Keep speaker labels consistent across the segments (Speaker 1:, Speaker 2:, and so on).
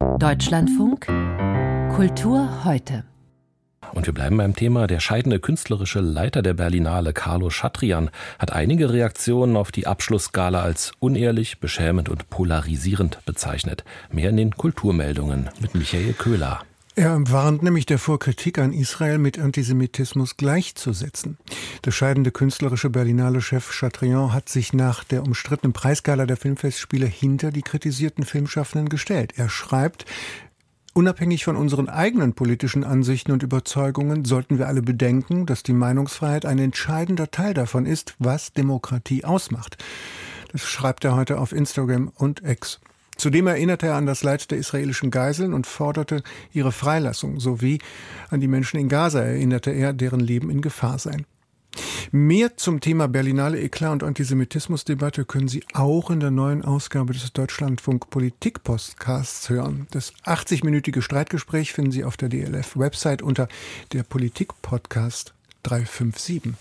Speaker 1: Deutschlandfunk Kultur heute.
Speaker 2: Und wir bleiben beim Thema. Der scheidende künstlerische Leiter der Berlinale, Carlo Schatrian, hat einige Reaktionen auf die Abschlussskala als unehrlich, beschämend und polarisierend bezeichnet. Mehr in den Kulturmeldungen mit Michael Köhler.
Speaker 3: Er warnt nämlich davor, Kritik an Israel mit Antisemitismus gleichzusetzen. Der scheidende künstlerische Berlinale Chef Chatrian hat sich nach der umstrittenen Preisgala der Filmfestspiele hinter die kritisierten Filmschaffenden gestellt. Er schreibt, Unabhängig von unseren eigenen politischen Ansichten und Überzeugungen sollten wir alle bedenken, dass die Meinungsfreiheit ein entscheidender Teil davon ist, was Demokratie ausmacht. Das schreibt er heute auf Instagram und X. Zudem erinnerte er an das Leid der israelischen Geiseln und forderte ihre Freilassung, sowie an die Menschen in Gaza erinnerte er, deren Leben in Gefahr seien. Mehr zum Thema Berlinale Eklat und Antisemitismusdebatte können Sie auch in der neuen Ausgabe des Deutschlandfunk Politik-Podcasts hören. Das 80-minütige Streitgespräch finden Sie auf der DLF-Website unter der Politik-Podcast 357.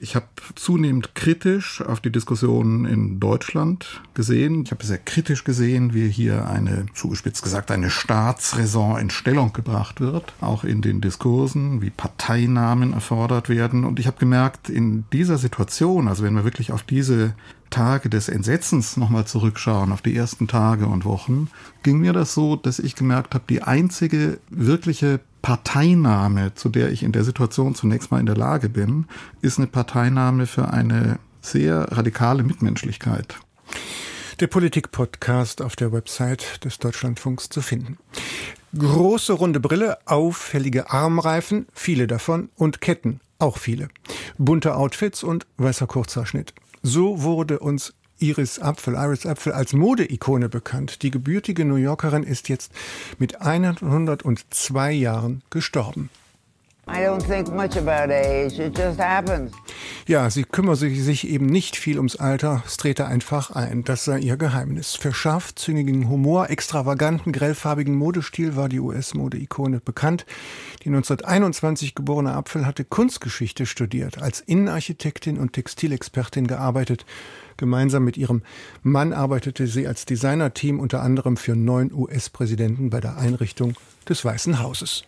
Speaker 4: Ich habe zunehmend kritisch auf die Diskussion in Deutschland gesehen. Ich habe sehr kritisch gesehen, wie hier eine, zugespitzt gesagt, eine Staatsräson in Stellung gebracht wird, auch in den Diskursen, wie Parteinamen erfordert werden. Und ich habe gemerkt, in dieser Situation, also wenn wir wirklich auf diese Tage des Entsetzens nochmal zurückschauen, auf die ersten Tage und Wochen, ging mir das so, dass ich gemerkt habe, die einzige wirkliche Parteinahme, zu der ich in der Situation zunächst mal in der Lage bin, ist eine Parteinahme für eine sehr radikale Mitmenschlichkeit.
Speaker 3: Der Politik-Podcast auf der Website des Deutschlandfunks zu finden. Große runde Brille, auffällige Armreifen, viele davon, und Ketten, auch viele. Bunte Outfits und weißer Kurzhaarschnitt. So wurde uns Iris Apfel, Iris Apfel als Modeikone bekannt. Die gebürtige New Yorkerin ist jetzt mit 102 Jahren gestorben. Ja, sie kümmert sich eben nicht viel ums Alter, es trete einfach ein. Das sei ihr Geheimnis. Für scharfzüngigen Humor, extravaganten, grellfarbigen Modestil war die US-Modeikone bekannt. Die 1921 geborene Apfel hatte Kunstgeschichte studiert, als Innenarchitektin und Textilexpertin gearbeitet. Gemeinsam mit ihrem Mann arbeitete sie als Designerteam unter anderem für neun US-Präsidenten bei der Einrichtung des Weißen Hauses.